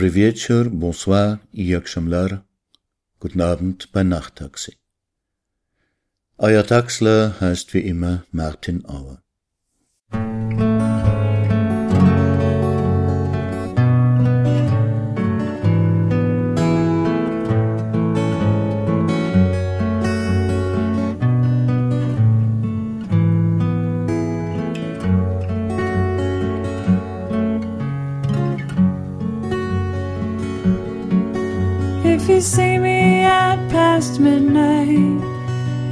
Dobry wieczór, bonsoir jak szamlar. Guten Abend bei Nachttaxi. Euer Taxler heißt wie immer Martin Auer. You see me at past midnight,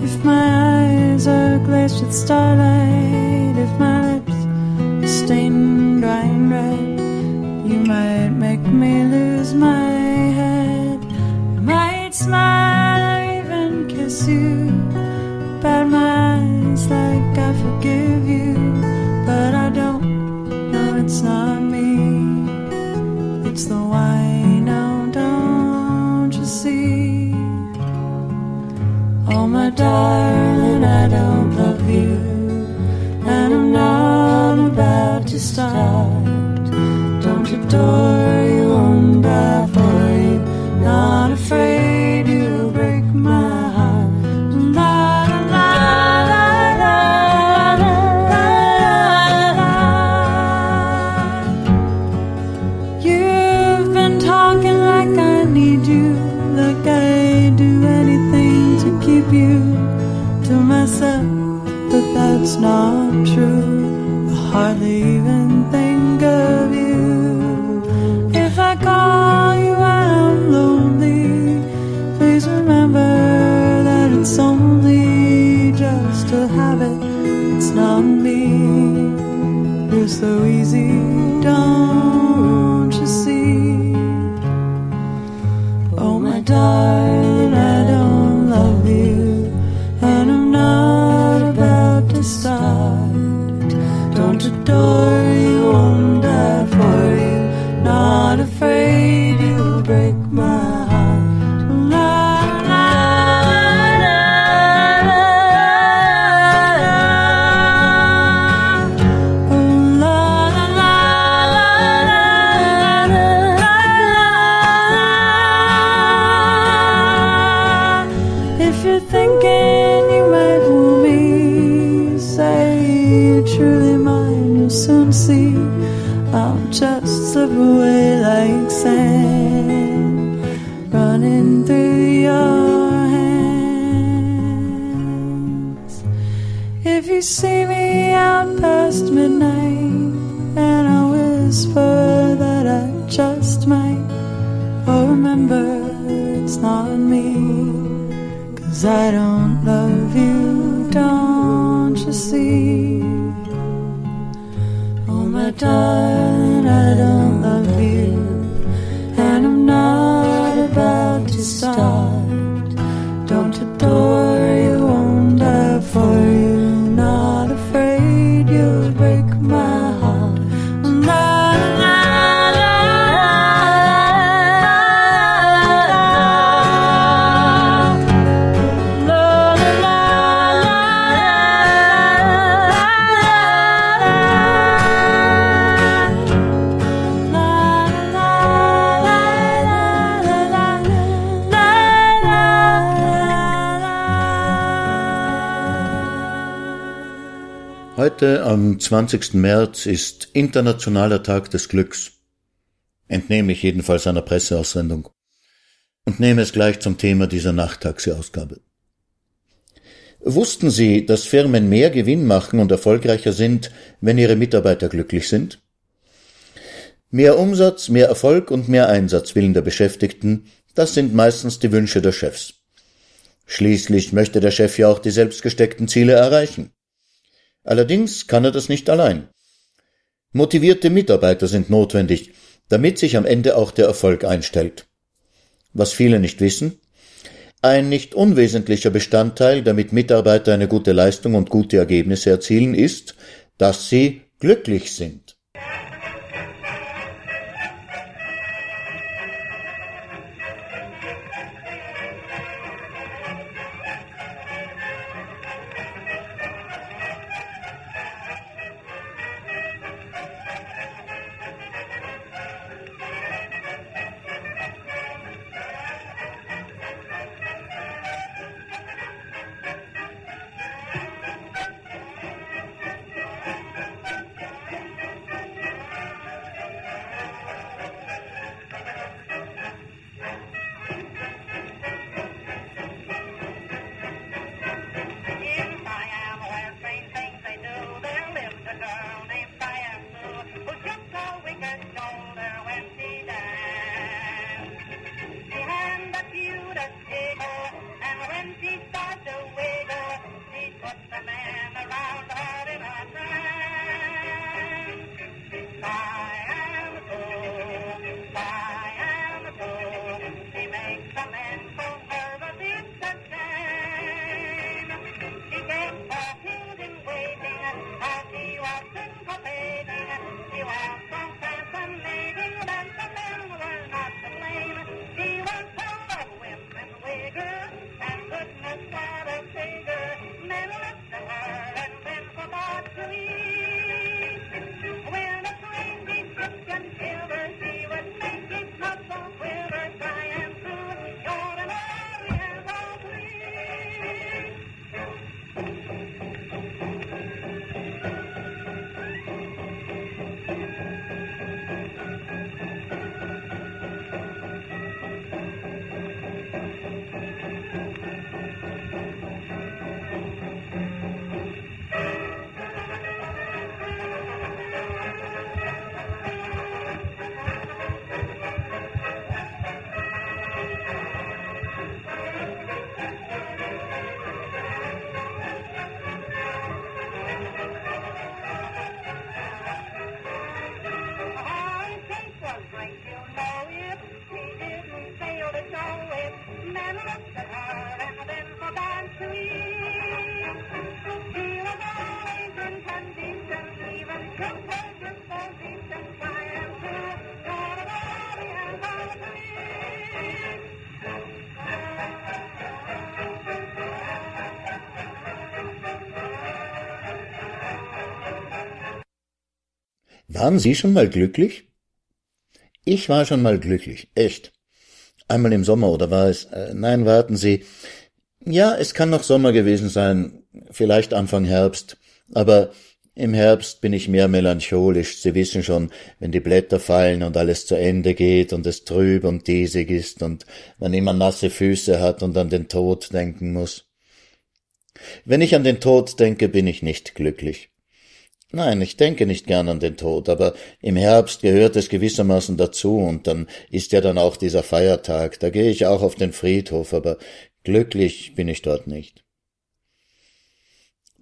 if my eyes are glazed with starlight, if my lips are stained dry and red, you might make me lose my head. I might smile or even kiss you, bat my eyes like I forgive you, darling, I don't love you, and I'm not about to start. Don't you, so easy, don't Heute am 20. März ist Internationaler Tag des Glücks. Entnehme ich jedenfalls einer Presseaussendung. Und nehme es gleich zum Thema dieser Nachttaxi-Ausgabe. Wussten Sie, dass Firmen mehr Gewinn machen und erfolgreicher sind, wenn ihre Mitarbeiter glücklich sind? Mehr Umsatz, mehr Erfolg und mehr Einsatzwillen der Beschäftigten, das sind meistens die Wünsche der Chefs. Schließlich möchte der Chef ja auch die selbstgesteckten Ziele erreichen. Allerdings kann er das nicht allein. Motivierte Mitarbeiter sind notwendig, damit sich am Ende auch der Erfolg einstellt. Was viele nicht wissen, ein nicht unwesentlicher Bestandteil, damit Mitarbeiter eine gute Leistung und gute Ergebnisse erzielen, ist, dass sie glücklich sind. Waren Sie schon mal glücklich? Ich war schon mal glücklich, echt. Einmal im Sommer oder war es? Äh, nein, warten Sie. Ja, es kann noch Sommer gewesen sein, vielleicht Anfang Herbst, aber im Herbst bin ich mehr melancholisch. Sie wissen schon, wenn die Blätter fallen und alles zu Ende geht und es trüb und diesig ist und man immer nasse Füße hat und an den Tod denken muss. Wenn ich an den Tod denke, bin ich nicht glücklich. Nein, ich denke nicht gern an den Tod, aber im Herbst gehört es gewissermaßen dazu, und dann ist ja dann auch dieser Feiertag, da gehe ich auch auf den Friedhof, aber glücklich bin ich dort nicht.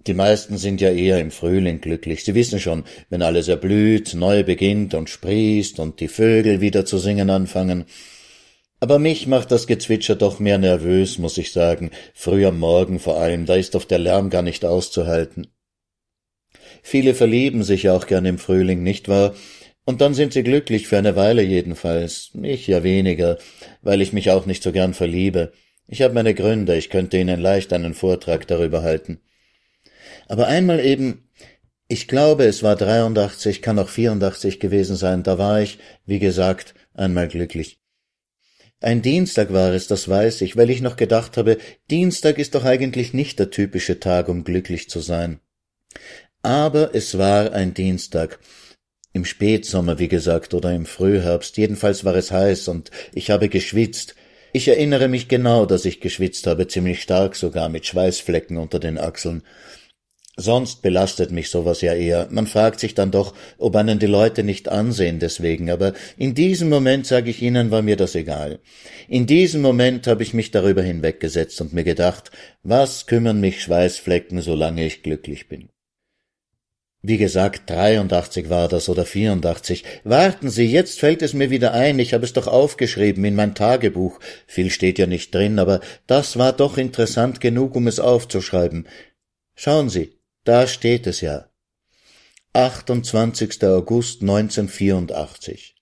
Die meisten sind ja eher im Frühling glücklich. Sie wissen schon, wenn alles erblüht, neu beginnt und sprießt und die Vögel wieder zu singen anfangen. Aber mich macht das Gezwitscher doch mehr nervös, muss ich sagen, früh am Morgen vor allem, da ist oft der Lärm gar nicht auszuhalten. Viele verlieben sich auch gern im Frühling, nicht wahr? Und dann sind sie glücklich für eine Weile jedenfalls. Ich ja weniger, weil ich mich auch nicht so gern verliebe. Ich habe meine Gründe, ich könnte Ihnen leicht einen Vortrag darüber halten. Aber einmal eben, ich glaube, es war 83, kann auch 84 gewesen sein, da war ich, wie gesagt, einmal glücklich. Ein Dienstag war es, das weiß ich, weil ich noch gedacht habe, Dienstag ist doch eigentlich nicht der typische Tag, um glücklich zu sein. Aber es war ein Dienstag. Im Spätsommer, wie gesagt, oder im Frühherbst. Jedenfalls war es heiß und ich habe geschwitzt. Ich erinnere mich genau, dass ich geschwitzt habe, ziemlich stark sogar, mit Schweißflecken unter den Achseln. Sonst belastet mich sowas ja eher. Man fragt sich dann doch, ob einen die Leute nicht ansehen deswegen, aber in diesem Moment, sage ich Ihnen, war mir das egal. In diesem Moment habe ich mich darüber hinweggesetzt und mir gedacht, was kümmern mich Schweißflecken, solange ich glücklich bin. Wie gesagt, 83 war das oder 84. Warten Sie, jetzt fällt es mir wieder ein, ich habe es doch aufgeschrieben in mein Tagebuch. Viel steht ja nicht drin, aber das war doch interessant genug, um es aufzuschreiben. Schauen Sie, da steht es ja. 28. August 1984.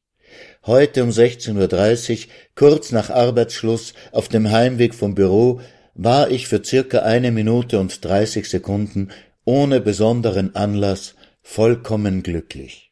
Heute um 16.30 Uhr, kurz nach Arbeitsschluss, auf dem Heimweg vom Büro, war ich für circa eine Minute und 30 Sekunden ohne besonderen Anlass vollkommen glücklich.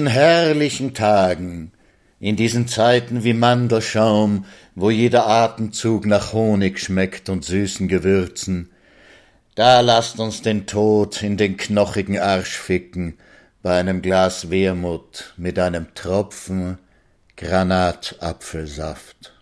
Diesen herrlichen Tagen, in diesen Zeiten wie Mandelschaum, wo jeder Atemzug nach Honig schmeckt und süßen Gewürzen, da lasst uns den Tod in den knochigen Arsch ficken, bei einem Glas Wermut mit einem Tropfen Granatapfelsaft.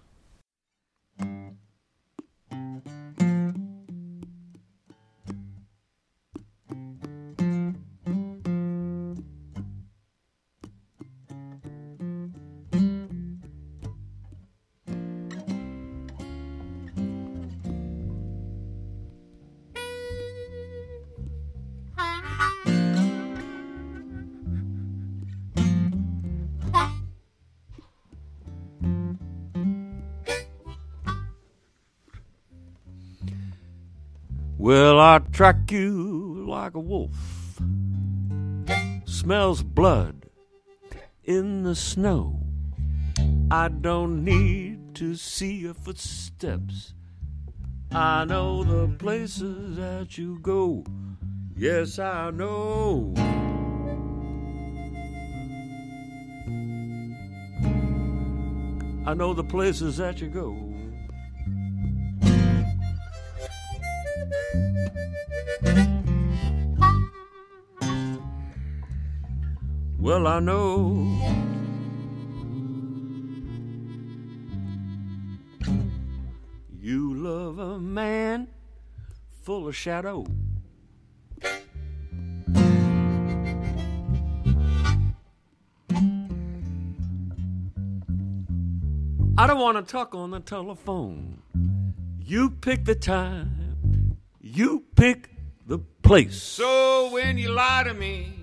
Well, I track you like a wolf. Smells blood in the snow. I don't need to see your footsteps. I know the places that you go. Yes, I know. I know the places that you go. Well, I know you love a man full of shadow. I don't want to talk on the telephone. You pick the time, you pick the place. So when you lie to me,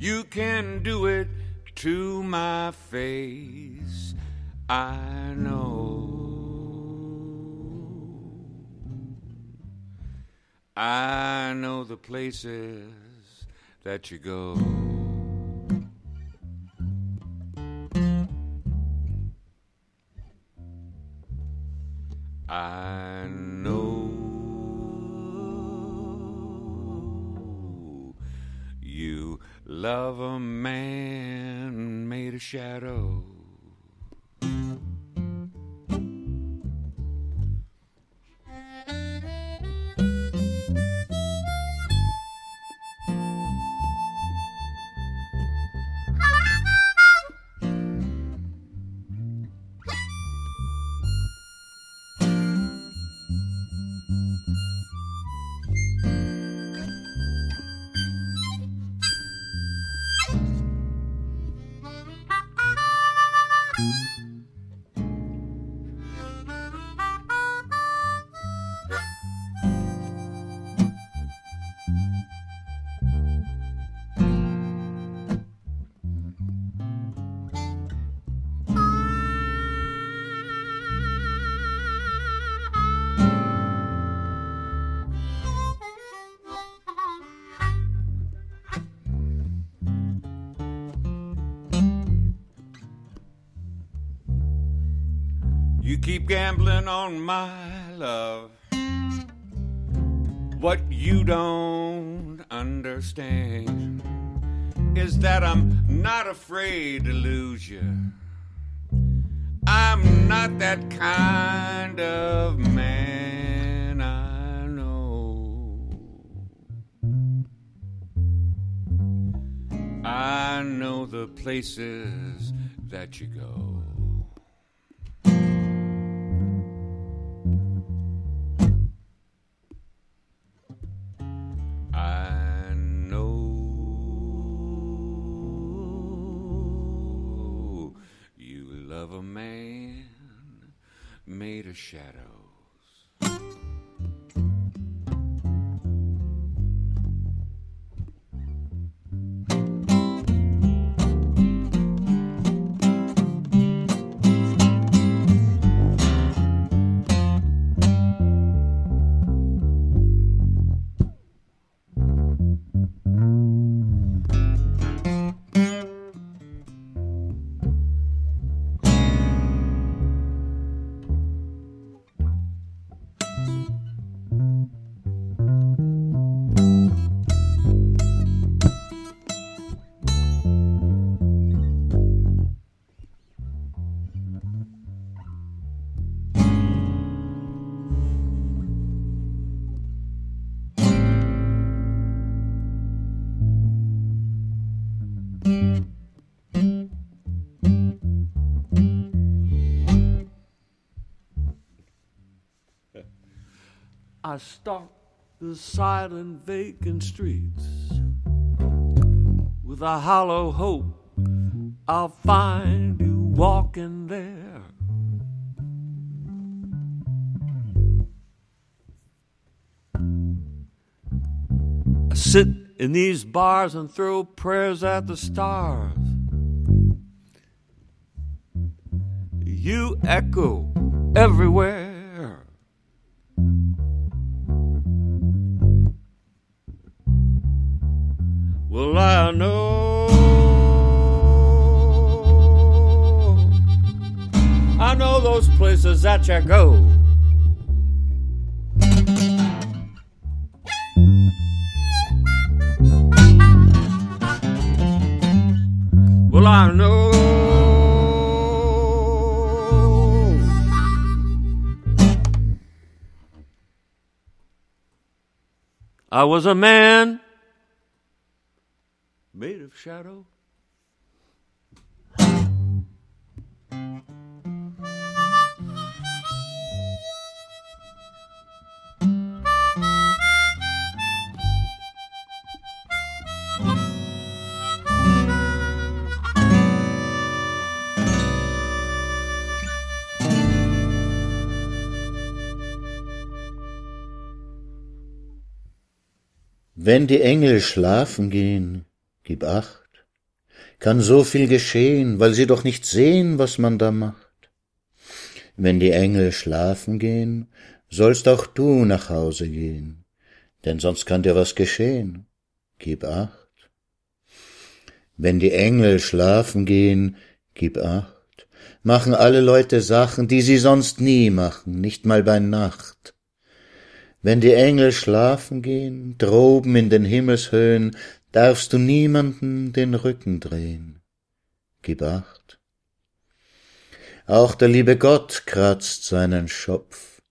You can do it to my face. I know. I know the places that you go. I know you love a man made of shadow. Keep gambling on my love. What you don't understand is that I'm not afraid to lose you. I'm not that kind of man, I know. I know the places that you go. I stalk the silent, vacant streets with a hollow hope I'll find you walking there. I sit in these bars and throw prayers at the stars. You echo everywhere. Well, I know. I know those places that you go. Well, I know. I was a man made of shadow. Wenn die Engel schlafen gehen, gib acht, kann so viel geschehen, weil sie doch nicht sehen, was man da macht. Wenn die Engel schlafen gehen, sollst auch du nach Hause gehen, denn sonst kann dir was geschehen. Gib acht. Wenn die Engel schlafen gehen, gib acht. Machen alle Leute Sachen, die sie sonst nie machen, nicht mal bei Nacht. Wenn die Engel schlafen gehen, droben in den Himmelshöhen, darfst du niemanden den Rücken drehen. Gib acht. Auch der liebe Gott kratzt seinen Schopf,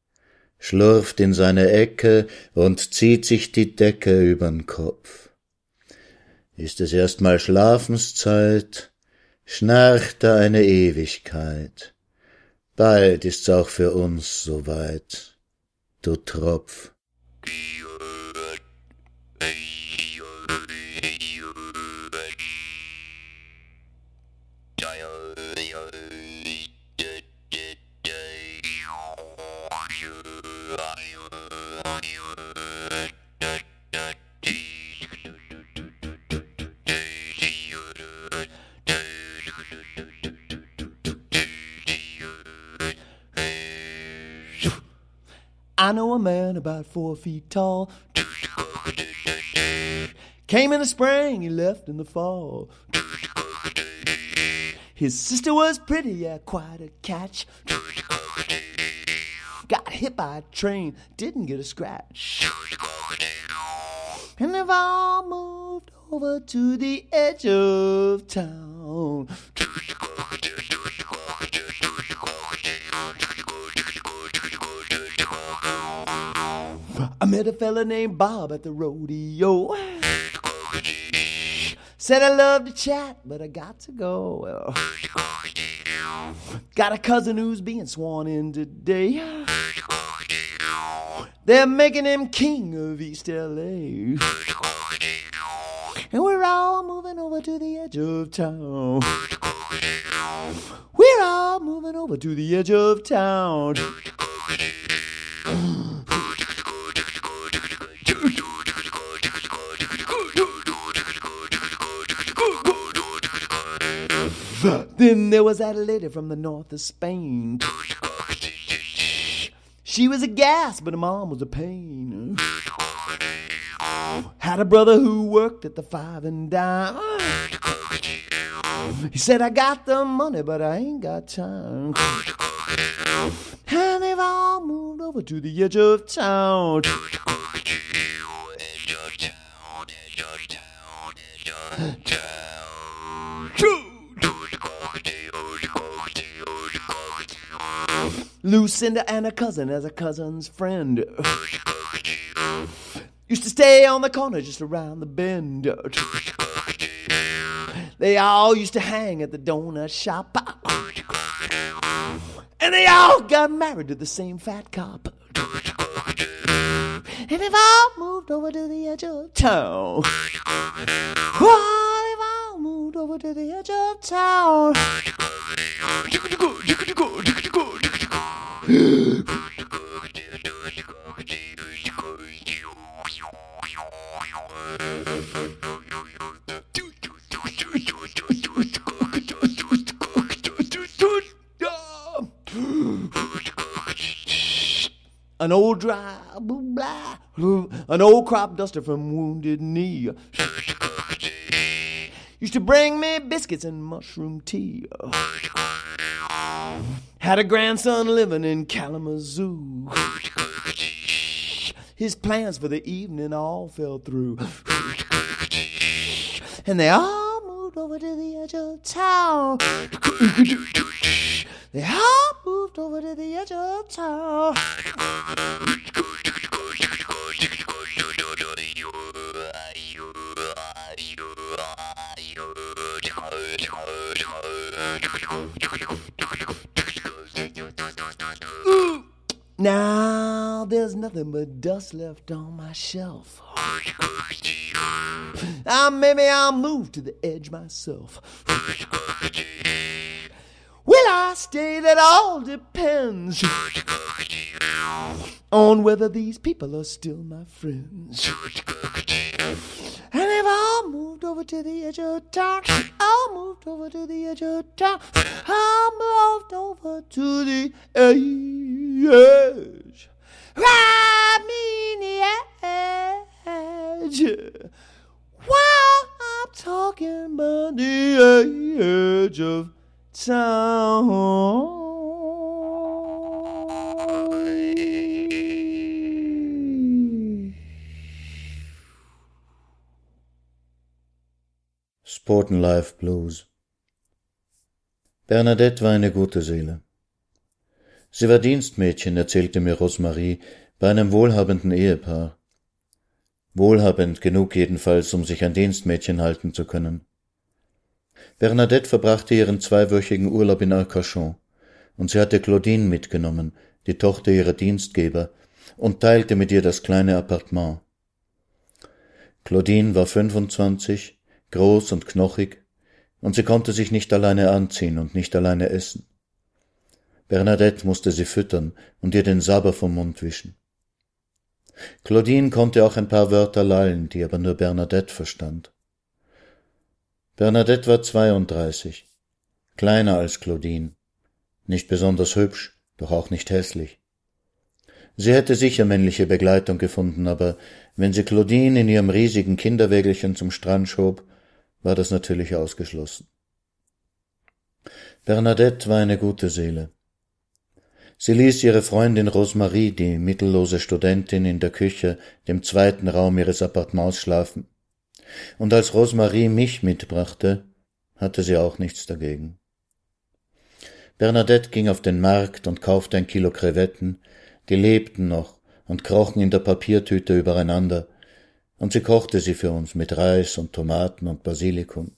schlurft in seine Ecke und zieht sich die Decke übern Kopf. Ist es erst mal Schlafenszeit, schnarcht er eine Ewigkeit. Bald ist's auch für uns soweit, du Tropf. I know a man about four feet tall. Came in the spring, he left in the fall. His sister was pretty, yeah, quite a catch. Got hit by a train, didn't get a scratch. And they've all moved over to the edge of town. Met a fella named Bob at the rodeo. Said I love to chat, but I got to go. Got a cousin who's being sworn in today. They're making him king of East LA. And we're all moving over to the edge of town. We're all moving over to the edge of town. Then there was that lady from the north of Spain. She was a gas, but her mom was a pain. Had a brother who worked at the five and dime. He said, I got the money, but I ain't got time. And they've all moved over to the edge of town. Lucinda and her cousin as a cousin's friend. Used to stay on the corner just around the bend. They all used to hang at the donut shop. And they all got married to the same fat cop. And they've all moved over to the edge of town. Oh, they've all moved over to the edge of town. An old dry, blah, blah, an old crop duster from Wounded Knee. Used to bring me biscuits and mushroom tea. Had a grandson living in Kalamazoo. His plans for the evening all fell through. And they all moved over to the edge of town. They all moved over to the edge of town. Now there's nothing but dust left on my shelf. Now maybe I'll move to the edge myself. Will I stay? That all depends on whether these people are still my friends. And they've all moved over to the edge of town. All moved over to the edge of town. All moved over to the edge. The edge. While I'm talking about the edge of town. Sporten Life Blues. Bernadette war eine gute Seele. Sie war Dienstmädchen, erzählte mir Rosemarie, bei einem wohlhabenden Ehepaar. Wohlhabend genug jedenfalls, um sich ein Dienstmädchen halten zu können. Bernadette verbrachte ihren zweiwöchigen Urlaub in Arcachon, und sie hatte Claudine mitgenommen, die Tochter ihrer Dienstgeber, und teilte mit ihr das kleine Appartement. Claudine war fünfundzwanzig, groß und knochig, und sie konnte sich nicht alleine anziehen und nicht alleine essen. Bernadette musste sie füttern und ihr den Sabber vom Mund wischen. Claudine konnte auch ein paar Wörter lallen, die aber nur Bernadette verstand. Bernadette war zweiunddreißig, kleiner als Claudine, nicht besonders hübsch, doch auch nicht hässlich. Sie hätte sicher männliche Begleitung gefunden, aber wenn sie Claudine in ihrem riesigen Kinderwägelchen zum Strand schob, war das natürlich ausgeschlossen. Bernadette war eine gute Seele. Sie ließ ihre Freundin Rosemarie, die mittellose Studentin, in der Küche, dem zweiten Raum ihres Appartements schlafen. Und als Rosemarie mich mitbrachte, hatte sie auch nichts dagegen. Bernadette ging auf den Markt und kaufte ein Kilo Krevetten, die lebten noch und krochen in der Papiertüte übereinander, und sie kochte sie für uns mit Reis und Tomaten und Basilikum.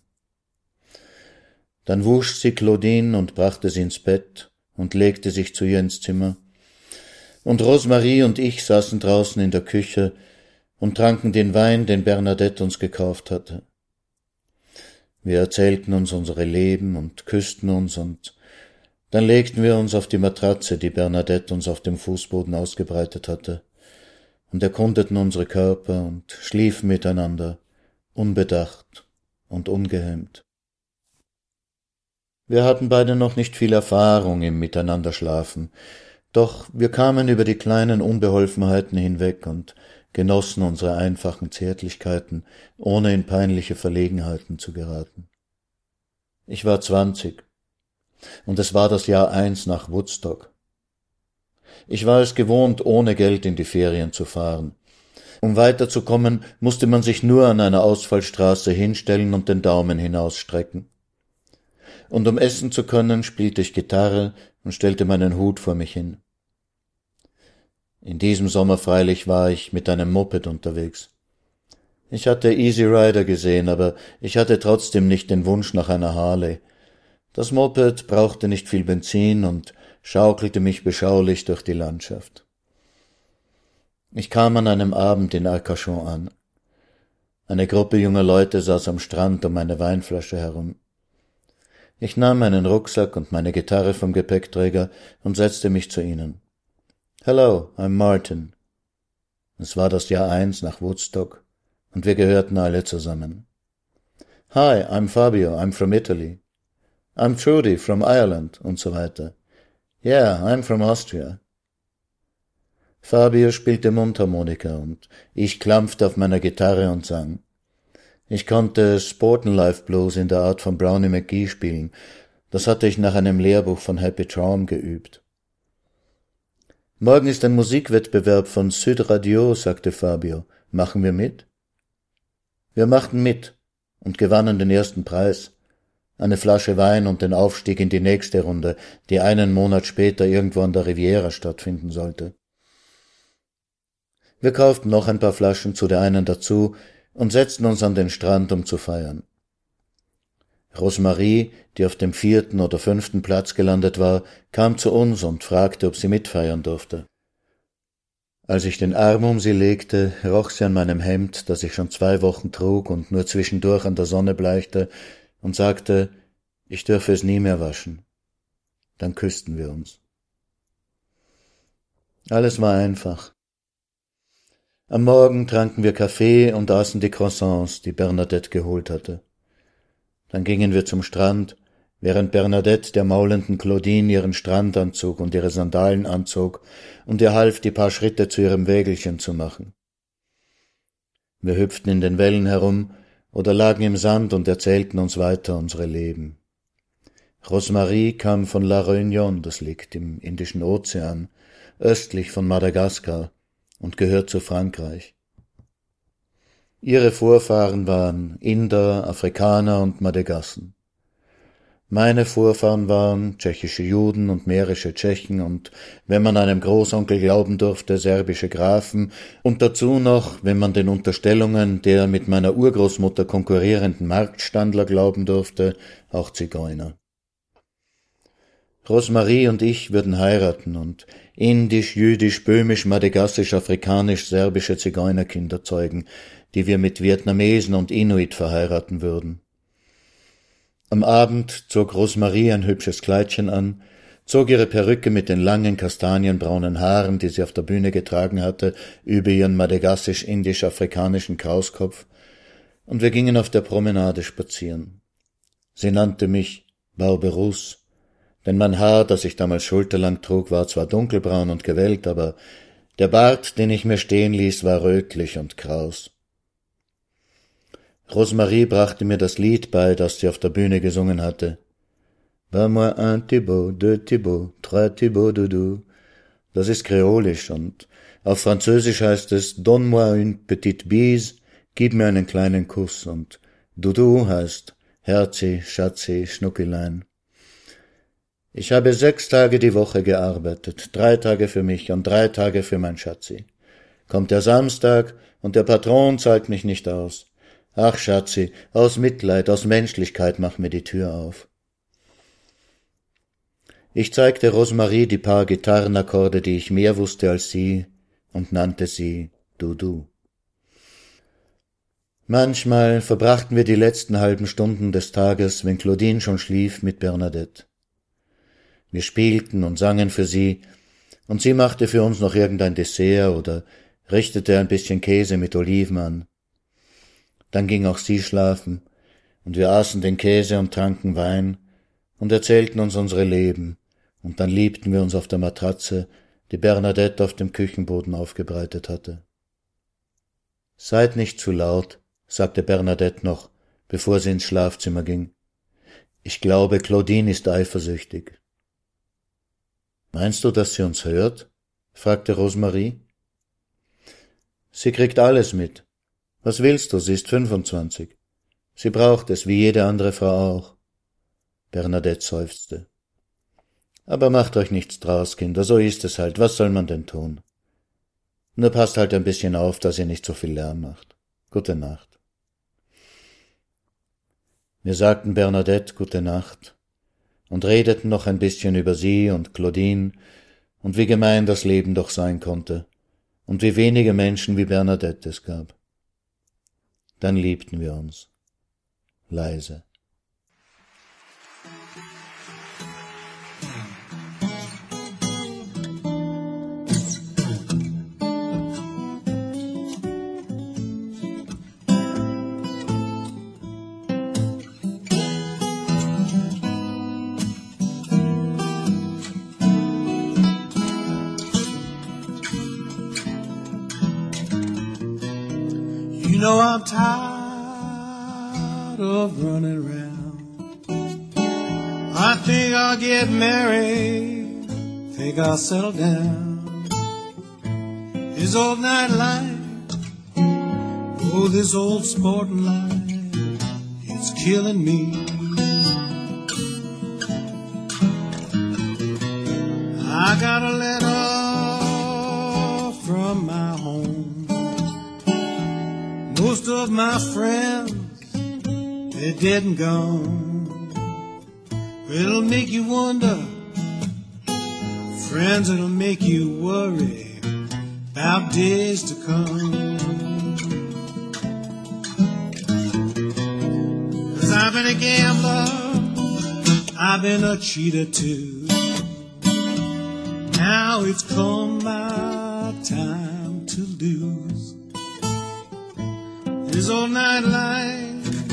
Dann wusch sie Claudine und brachte sie ins Bett und legte sich zu ihr ins Zimmer. Und Rosemarie und ich saßen draußen in der Küche und tranken den Wein, den Bernadette uns gekauft hatte. Wir erzählten uns unsere Leben und küssten uns und dann legten wir uns auf die Matratze, die Bernadette uns auf dem Fußboden ausgebreitet hatte, und erkundeten unsere Körper und schliefen miteinander, unbedacht und ungehemmt. Wir hatten beide noch nicht viel Erfahrung im Miteinanderschlafen, doch wir kamen über die kleinen Unbeholfenheiten hinweg und genossen unsere einfachen Zärtlichkeiten, ohne in peinliche Verlegenheiten zu geraten. Ich war zwanzig, und es war das Jahr eins nach Woodstock. Ich war es gewohnt, ohne Geld in die Ferien zu fahren. Um weiterzukommen, musste man sich nur an einer Ausfallstraße hinstellen und den Daumen hinausstrecken und um essen zu können, spielte ich Gitarre und stellte meinen Hut vor mich hin. In diesem Sommer freilich war ich mit einem Moped unterwegs. Ich hatte Easy Rider gesehen, aber ich hatte trotzdem nicht den Wunsch nach einer Harley. Das Moped brauchte nicht viel Benzin und schaukelte mich beschaulich durch die Landschaft. Ich kam an einem Abend in Arcachon an. Eine Gruppe junger Leute saß am Strand um eine Weinflasche herum. Ich nahm meinen Rucksack und meine Gitarre vom Gepäckträger und setzte mich zu ihnen. Hello, I'm Martin. Es war das Jahr eins nach Woodstock und wir gehörten alle zusammen. Hi, I'm Fabio, I'm from Italy. I'm Trudy from Ireland und so weiter. Yeah, I'm from Austria. Fabio spielte Mundharmonika und ich klampfte auf meiner Gitarre und sang. Ich konnte Sportenlife Blues in der Art von Brownie McGee spielen. Das hatte ich nach einem Lehrbuch von Happy Traum geübt. Morgen ist ein Musikwettbewerb von Süd Radio, sagte Fabio. Machen wir mit? Wir machten mit und gewannen den ersten Preis. Eine Flasche Wein und den Aufstieg in die nächste Runde, die einen Monat später irgendwo an der Riviera stattfinden sollte. Wir kauften noch ein paar Flaschen zu der einen dazu, und setzten uns an den Strand, um zu feiern. Rosemarie, die auf dem vierten oder fünften Platz gelandet war, kam zu uns und fragte, ob sie mitfeiern durfte. Als ich den Arm um sie legte, roch sie an meinem Hemd, das ich schon zwei Wochen trug und nur zwischendurch an der Sonne bleichte, und sagte, ich dürfe es nie mehr waschen. Dann küssten wir uns. Alles war einfach. Am Morgen tranken wir Kaffee und aßen die Croissants, die Bernadette geholt hatte. Dann gingen wir zum Strand, während Bernadette der maulenden Claudine ihren Strandanzug und ihre Sandalen anzog und ihr half, die paar Schritte zu ihrem Wägelchen zu machen. Wir hüpften in den Wellen herum oder lagen im Sand und erzählten uns weiter unsere Leben. Rosemarie kam von La Réunion, das liegt im Indischen Ozean, östlich von Madagaskar und gehört zu Frankreich. Ihre Vorfahren waren Inder, Afrikaner und Madagassen. Meine Vorfahren waren tschechische Juden und mährische Tschechen und, wenn man einem Großonkel glauben durfte, serbische Grafen und dazu noch, wenn man den Unterstellungen der mit meiner Urgroßmutter konkurrierenden Marktstandler glauben durfte, auch Zigeuner. Rosmarie und ich würden heiraten und indisch, jüdisch, böhmisch, madagassisch, afrikanisch, serbische Zigeunerkinder zeugen, die wir mit Vietnamesen und Inuit verheiraten würden. Am Abend zog Rosemarie ein hübsches Kleidchen an, zog ihre Perücke mit den langen kastanienbraunen Haaren, die sie auf der Bühne getragen hatte, über ihren madagassisch-indisch-afrikanischen Krauskopf, und wir gingen auf der Promenade spazieren. Sie nannte mich Barberus, denn mein Haar, das ich damals schulterlang trug, war zwar dunkelbraun und gewellt, aber der Bart, den ich mir stehen ließ, war rötlich und kraus. Rosemarie brachte mir das Lied bei, das sie auf der Bühne gesungen hatte. Ba-moi un Thibaut, deux Thibaut, trois Thibaut, doudou. Das ist kreolisch und auf Französisch heißt es Donne-moi une petite bise, gib mir einen kleinen Kuss und Doudou heißt Herzi, Schatzi, Schnuckelein. Ich habe sechs Tage die Woche gearbeitet, drei Tage für mich und drei Tage für mein Schatzi. Kommt der Samstag und der Patron zahlt mich nicht aus. Ach, Schatzi, aus Mitleid, aus Menschlichkeit mach mir die Tür auf. Ich zeigte Rosemarie die paar Gitarrenakkorde, die ich mehr wusste als sie, und nannte sie Du-Du. Manchmal verbrachten wir die letzten halben Stunden des Tages, wenn Claudine schon schlief, mit Bernadette. Wir spielten und sangen für sie, und sie machte für uns noch irgendein Dessert oder richtete ein bisschen Käse mit Oliven an. Dann ging auch sie schlafen, und wir aßen den Käse und tranken Wein und erzählten uns unsere Leben, und dann liebten wir uns auf der Matratze, die Bernadette auf dem Küchenboden aufgebreitet hatte. Seid nicht zu laut, sagte Bernadette noch, bevor sie ins Schlafzimmer ging. Ich glaube, Claudine ist eifersüchtig. Meinst du, dass sie uns hört? fragte Rosemarie. Sie kriegt alles mit, was willst du? Sie ist fünfundzwanzig. Sie braucht es, wie jede andere Frau auch. Bernadette seufzte. Aber macht euch nichts draus, Kinder, so ist es halt. Was soll man denn tun? Nur passt halt ein bisschen auf, dass ihr nicht so viel Lärm macht. Gute Nacht. Wir sagten Bernadette gute Nacht und redeten noch ein bisschen über sie und Claudine und wie gemein das Leben doch sein konnte und wie wenige Menschen wie Bernadette es gab dann liebten wir uns. Leise. Know I'm tired of running around. I think I'll get married. Think I'll settle down. This old night life, oh, this old sporting life, it's killing me. I got a of my friends, they're dead and gone. It'll make you wonder, friends, it'll make you worry about days to come. Cause I've been a gambler, I've been a cheater too. Now it's come my time This old night life,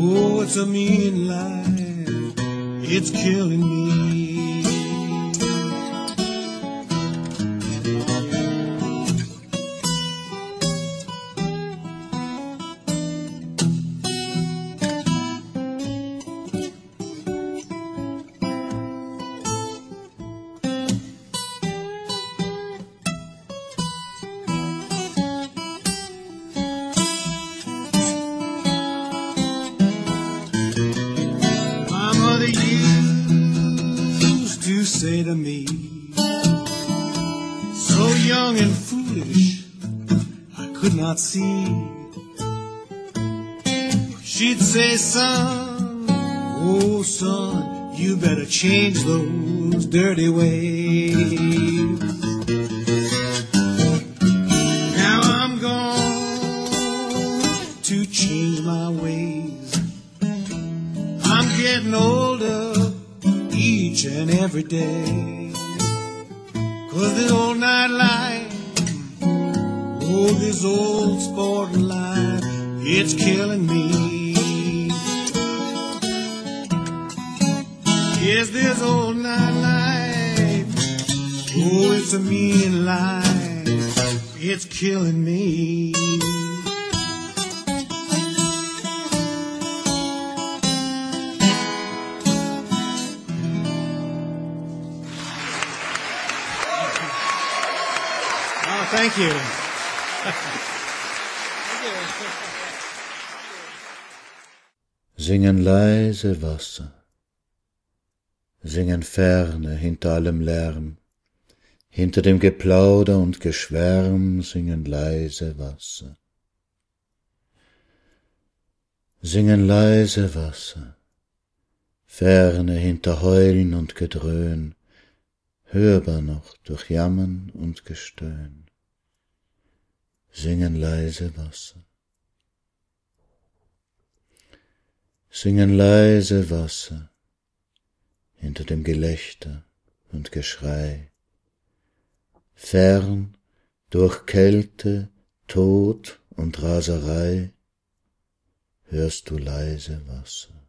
oh, it's a mean life. It's killing me. See. She'd say, son, oh son, you better change those dirty ways. Leise Wasser, singen ferne hinter allem Lärm, hinter dem Geplauder und Geschwärm singen leise Wasser. Singen leise Wasser, ferne hinter Heulen und Gedröhn, hörbar noch durch Jammern und Gestöhn. Singen leise Wasser. Singen leise Wasser hinter dem Gelächter und Geschrei. Fern durch Kälte, Tod und Raserei hörst du leise Wasser.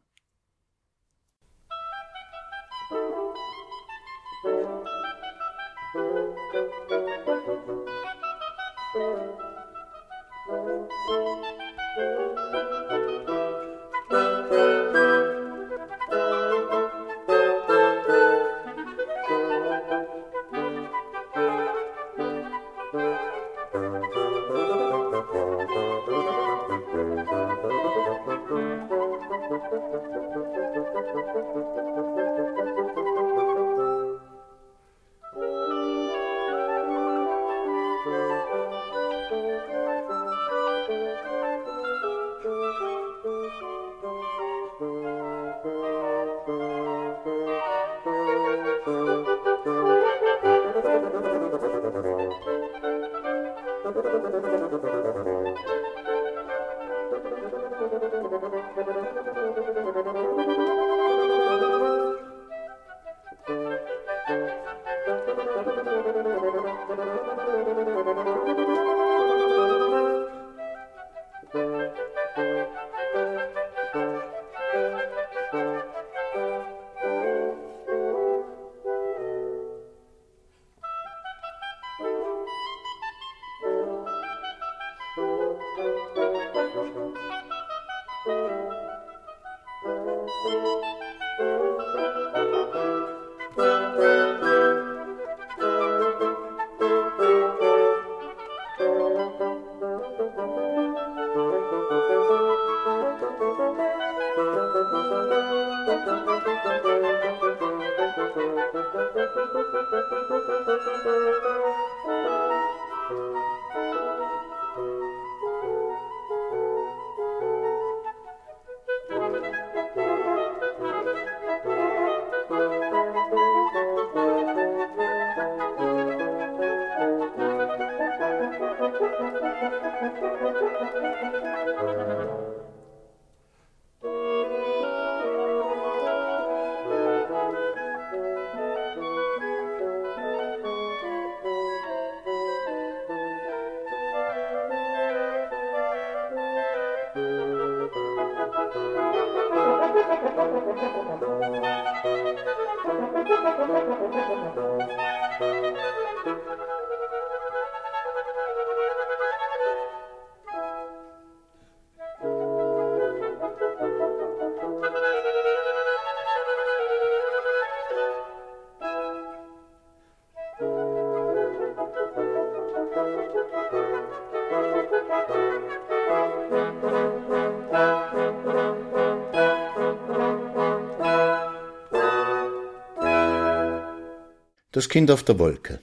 Das Kind auf der Wolke.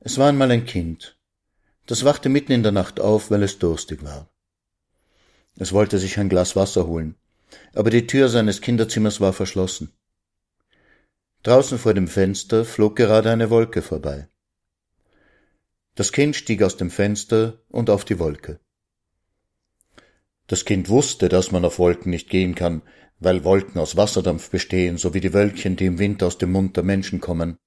Es war einmal ein Kind. Das wachte mitten in der Nacht auf, weil es durstig war. Es wollte sich ein Glas Wasser holen, aber die Tür seines Kinderzimmers war verschlossen. Draußen vor dem Fenster flog gerade eine Wolke vorbei. Das Kind stieg aus dem Fenster und auf die Wolke. Das Kind wusste, dass man auf Wolken nicht gehen kann, weil Wolken aus Wasserdampf bestehen, so wie die Wölkchen, die im Winter aus dem Mund der Menschen kommen.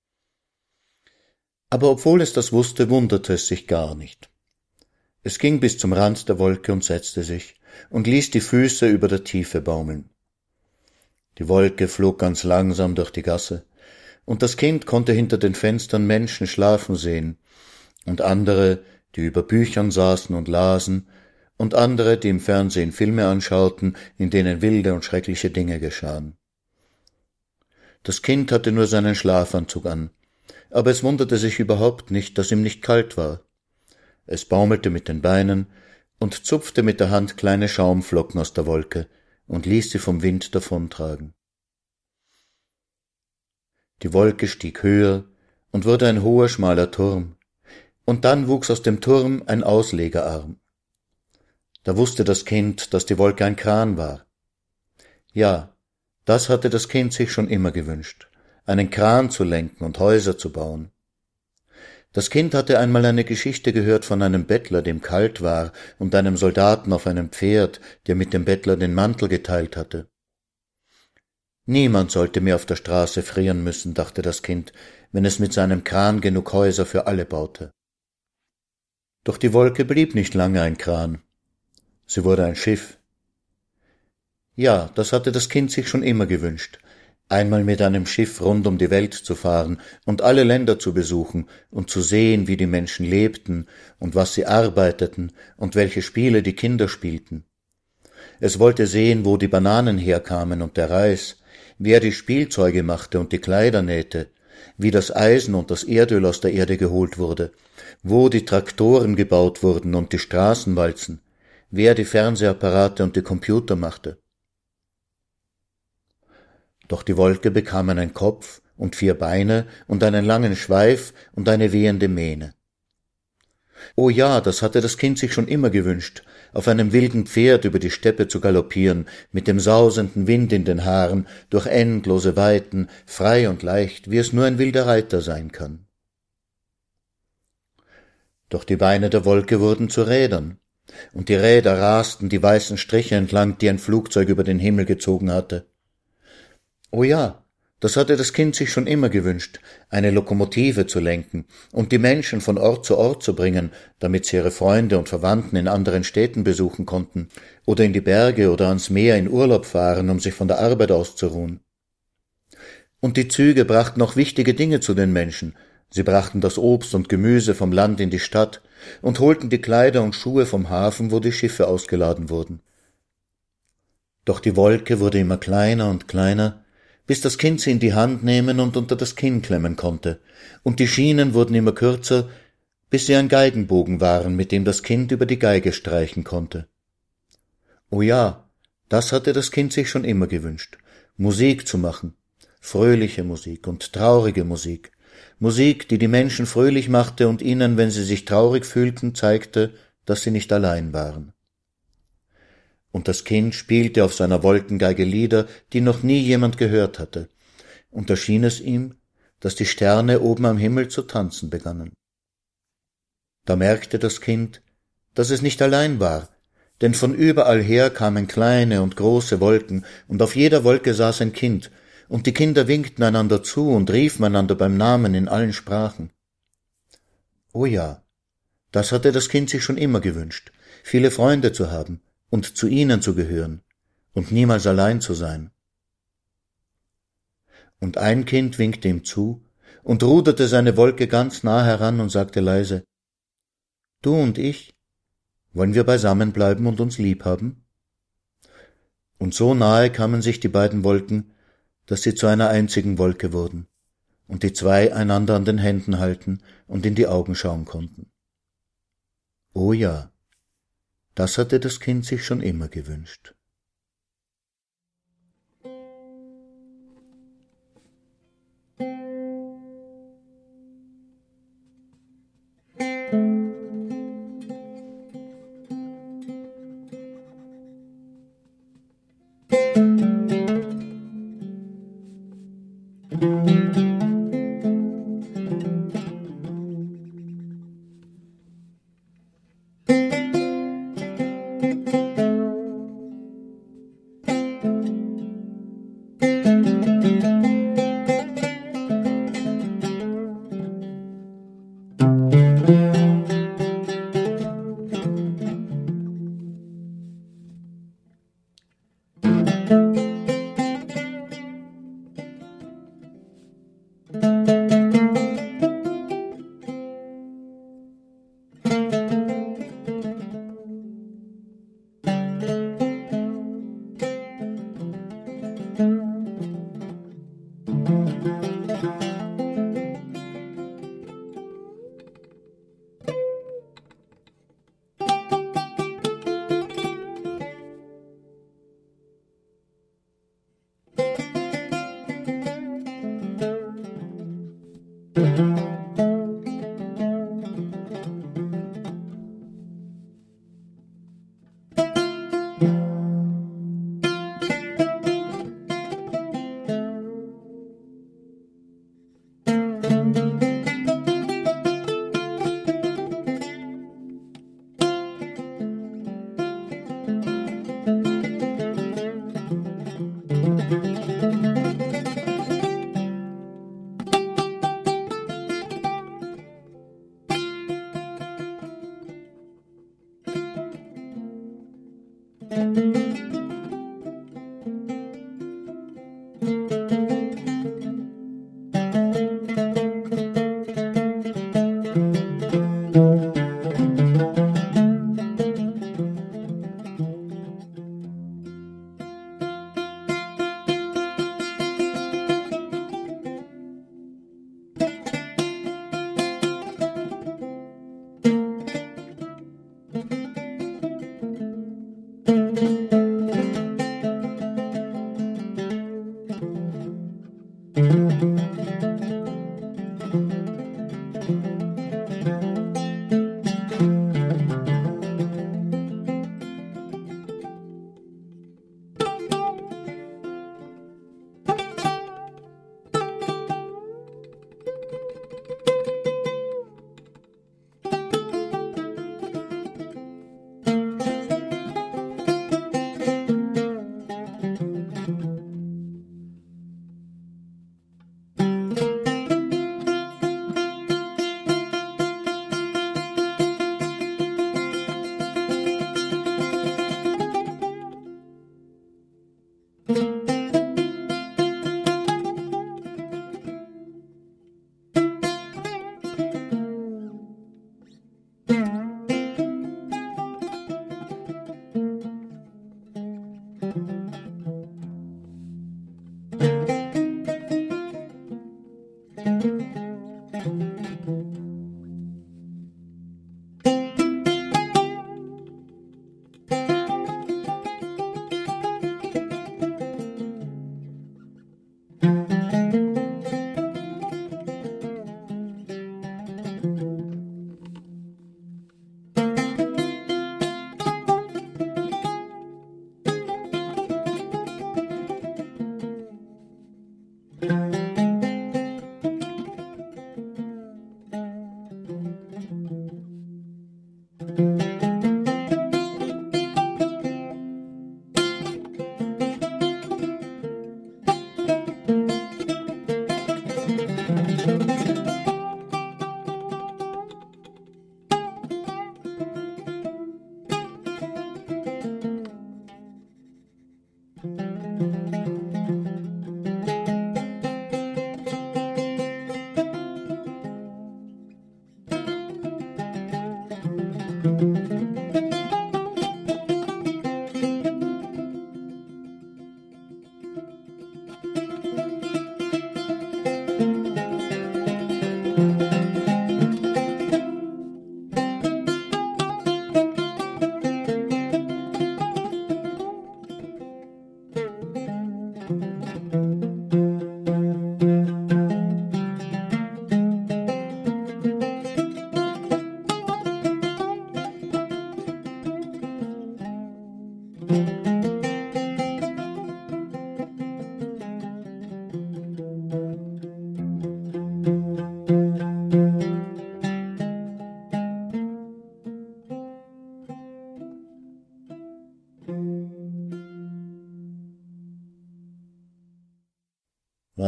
Aber obwohl es das wusste, wunderte es sich gar nicht. Es ging bis zum Rand der Wolke und setzte sich und ließ die Füße über der Tiefe baumeln. Die Wolke flog ganz langsam durch die Gasse, und das Kind konnte hinter den Fenstern Menschen schlafen sehen, und andere, die über Büchern saßen und lasen, und andere, die im Fernsehen Filme anschauten, in denen wilde und schreckliche Dinge geschahen. Das Kind hatte nur seinen Schlafanzug an, aber es wunderte sich überhaupt nicht, dass ihm nicht kalt war. Es baumelte mit den Beinen und zupfte mit der Hand kleine Schaumflocken aus der Wolke und ließ sie vom Wind davontragen. Die Wolke stieg höher und wurde ein hoher, schmaler Turm, und dann wuchs aus dem Turm ein Auslegerarm. Da wusste das Kind, dass die Wolke ein Kran war. Ja, das hatte das Kind sich schon immer gewünscht, einen Kran zu lenken und Häuser zu bauen. Das Kind hatte einmal eine Geschichte gehört von einem Bettler, dem kalt war, und einem Soldaten auf einem Pferd, der mit dem Bettler den Mantel geteilt hatte. Niemand sollte mehr auf der Straße frieren müssen, dachte das Kind, wenn es mit seinem Kran genug Häuser für alle baute. Doch die Wolke blieb nicht lange ein Kran. Sie wurde ein Schiff. Ja, das hatte das Kind sich schon immer gewünscht, einmal mit einem Schiff rund um die Welt zu fahren und alle Länder zu besuchen und zu sehen, wie die Menschen lebten und was sie arbeiteten und welche Spiele die Kinder spielten. Es wollte sehen, wo die Bananen herkamen und der Reis, wer die Spielzeuge machte und die Kleider nähte, wie das Eisen und das Erdöl aus der Erde geholt wurde, wo die Traktoren gebaut wurden und die Straßenwalzen, wer die Fernsehapparate und die Computer machte. Doch die Wolke bekam einen Kopf und vier Beine und einen langen Schweif und eine wehende Mähne. Oh ja, das hatte das Kind sich schon immer gewünscht, auf einem wilden Pferd über die Steppe zu galoppieren, mit dem sausenden Wind in den Haaren, durch endlose Weiten, frei und leicht, wie es nur ein wilder Reiter sein kann. Doch die Beine der Wolke wurden zu Rädern, und die Räder rasten die weißen Striche entlang, die ein Flugzeug über den Himmel gezogen hatte. Oh ja, das hatte das Kind sich schon immer gewünscht, eine Lokomotive zu lenken und die Menschen von Ort zu Ort zu bringen, damit sie ihre Freunde und Verwandten in anderen Städten besuchen konnten oder in die Berge oder ans Meer in Urlaub fahren, um sich von der Arbeit auszuruhen. Und die Züge brachten noch wichtige Dinge zu den Menschen. Sie brachten das Obst und Gemüse vom Land in die Stadt und holten die Kleider und Schuhe vom Hafen, wo die Schiffe ausgeladen wurden. Doch die Wolke wurde immer kleiner und kleiner, bis das Kind sie in die Hand nehmen und unter das Kinn klemmen konnte, und die Schienen wurden immer kürzer, bis sie ein Geigenbogen waren, mit dem das Kind über die Geige streichen konnte. Oh ja, das hatte das Kind sich schon immer gewünscht, Musik zu machen, fröhliche Musik und traurige Musik, Musik, die die Menschen fröhlich machte und ihnen, wenn sie sich traurig fühlten, zeigte, dass sie nicht allein waren und das Kind spielte auf seiner Wolkengeige Lieder, die noch nie jemand gehört hatte, und da schien es ihm, dass die Sterne oben am Himmel zu tanzen begannen. Da merkte das Kind, dass es nicht allein war, denn von überall her kamen kleine und große Wolken, und auf jeder Wolke saß ein Kind, und die Kinder winkten einander zu und riefen einander beim Namen in allen Sprachen. Oh ja, das hatte das Kind sich schon immer gewünscht, viele Freunde zu haben, und zu ihnen zu gehören und niemals allein zu sein. Und ein Kind winkte ihm zu und ruderte seine Wolke ganz nah heran und sagte leise Du und ich, wollen wir beisammen bleiben und uns lieb haben? Und so nahe kamen sich die beiden Wolken, dass sie zu einer einzigen Wolke wurden und die zwei einander an den Händen halten und in die Augen schauen konnten. Oh ja, das hatte das Kind sich schon immer gewünscht.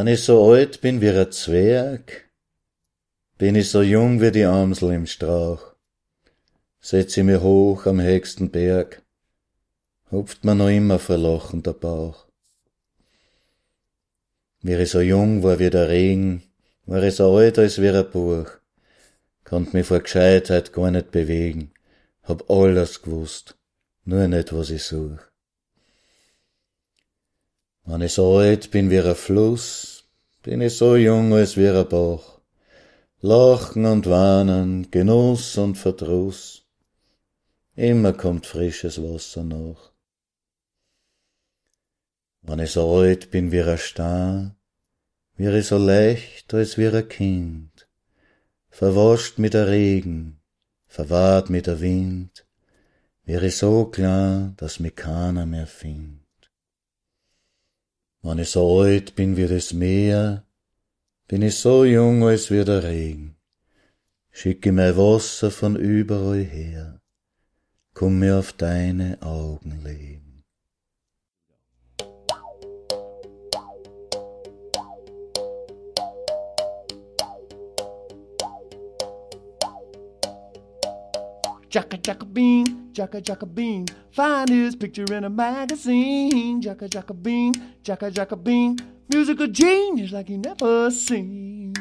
Wenn ich so alt bin wie ein Zwerg, bin ich so jung wie die Amsel im Strauch. Setz ich mir hoch am höchsten Berg, hupft mir noch immer verlochen der Bauch. Wie ich so jung war wie der Regen, war ich so alt als wie ein Buch, konnt mich vor Gescheitheit gar nicht bewegen, hab alles gewusst, nur nicht, was ich such. Ich so alt bin wie ein Fluss, bin ich so jung als wie ein Bach. Lachen und Weinen, Genuss und Verdruss, immer kommt frisches Wasser nach. Ich so alt bin wie ein Stein, wir so leicht als wie ein Kind, verwascht mit der Regen, verwahrt mit der Wind, wir so klar, dass mich keiner mehr findet. Wenn ich so alt bin wie das Meer, bin ich so jung als wie der Regen. Schicke mein Wasser von überall her, komm mir auf deine Augen legen. Jacka Jacka Bean, Jacka Jacka Bean. Find his picture in a magazine. Jacka Jacka Bean, Jacka Jacka Bean. Musical genius like you never seen.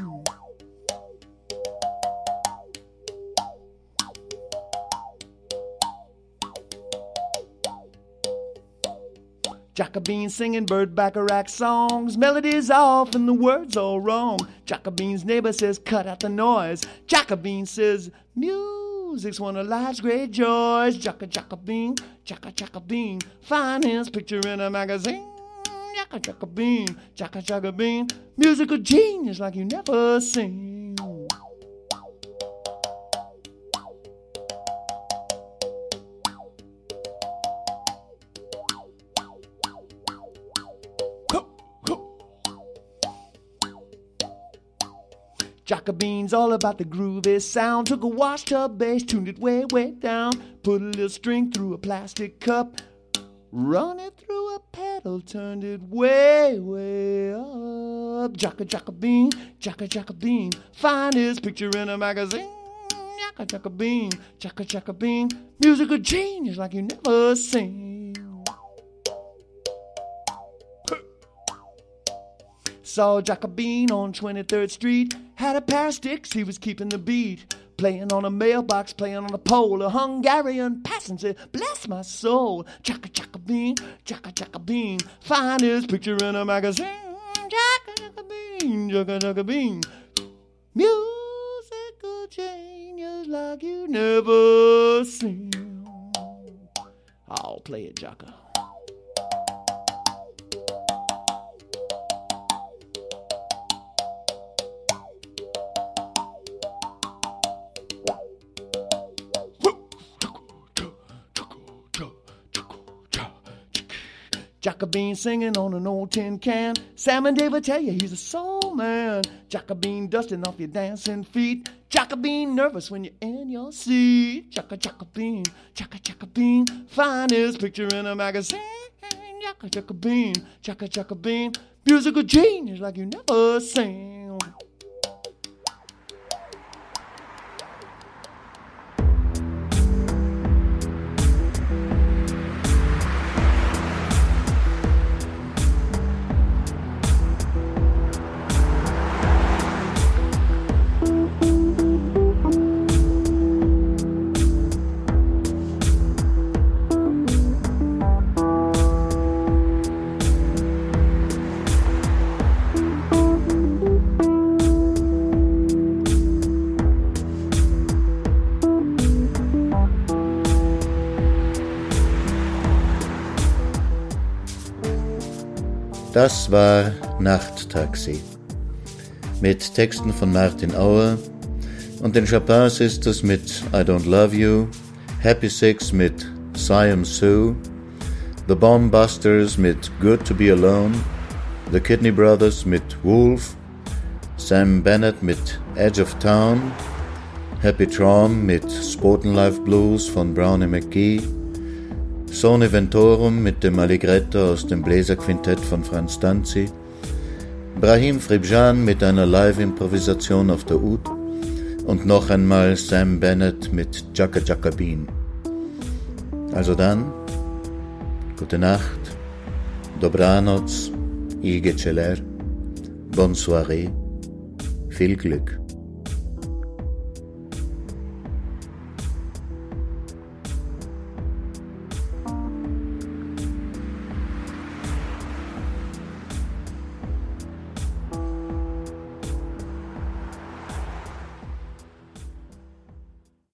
Jacobin singing Bird songs. Melodies off and the words all wrong. Jacobin's neighbor says, cut out the noise. Jacobin says, music's one of life's great joys. Jacka Jacobin, Jacka Jacobin. Find his picture in a magazine. Jacka Jacobin, Jacka Jacobin. Musical genius like you never seen. Jacobine's all about the groovy sound. Took a washtub bass, tuned it way, way down. Put a little string through a plastic cup. Run it through a pedal, turned it way, way up. Jacka Jacobine, Jacka Jacobine. Find his picture in a magazine. Jacka Jacobine, Jacka Jacobine. Musical genius like you never seen. Saw Jacobine on 23rd Street. Had a pair of sticks, he was keeping the beat. Playing on a mailbox, playing on a pole. A Hungarian passenger, bless my soul. Jacka Jacobine, Jacka Jacobine. Find his picture in a magazine. Jacka Jacobine, Jacka Jacobine. Musical genius like you never seen. I'll play it, Jacka. Jacobine singing on an old tin can. Sam and Dave will tell you he's a soul man. Jacobine dusting off your dancing feet. Jacobine nervous when you're in your seat. Jacka Jacobine, Jacka Jacobine. Find his picture in a magazine. Jacka Jacobine, Jacka Jacobine. Musical genius like you never seen. Das war Nachttaxi. Mit Texten von Martin Auer und den Chopin Sisters mit I Don't Love You, Happy Six mit Siam Sue, The Bomb Busters mit Good to Be Alone, The Kidney Brothers mit Wolf, Sam Bennett mit Edge of Town, Happy Traum mit Spoken Life Blues von Brownie McGee, Sone Ventorum mit dem Allegretto aus dem Bläserquintett von Franz Danzi, Brahim Fribjan mit einer Live-Improvisation auf der Ud und noch einmal Sam Bennett mit Jacka Jacka Bean. Also dann, gute Nacht, Dobranoc, Ige Celer, bonne soirée, viel Glück.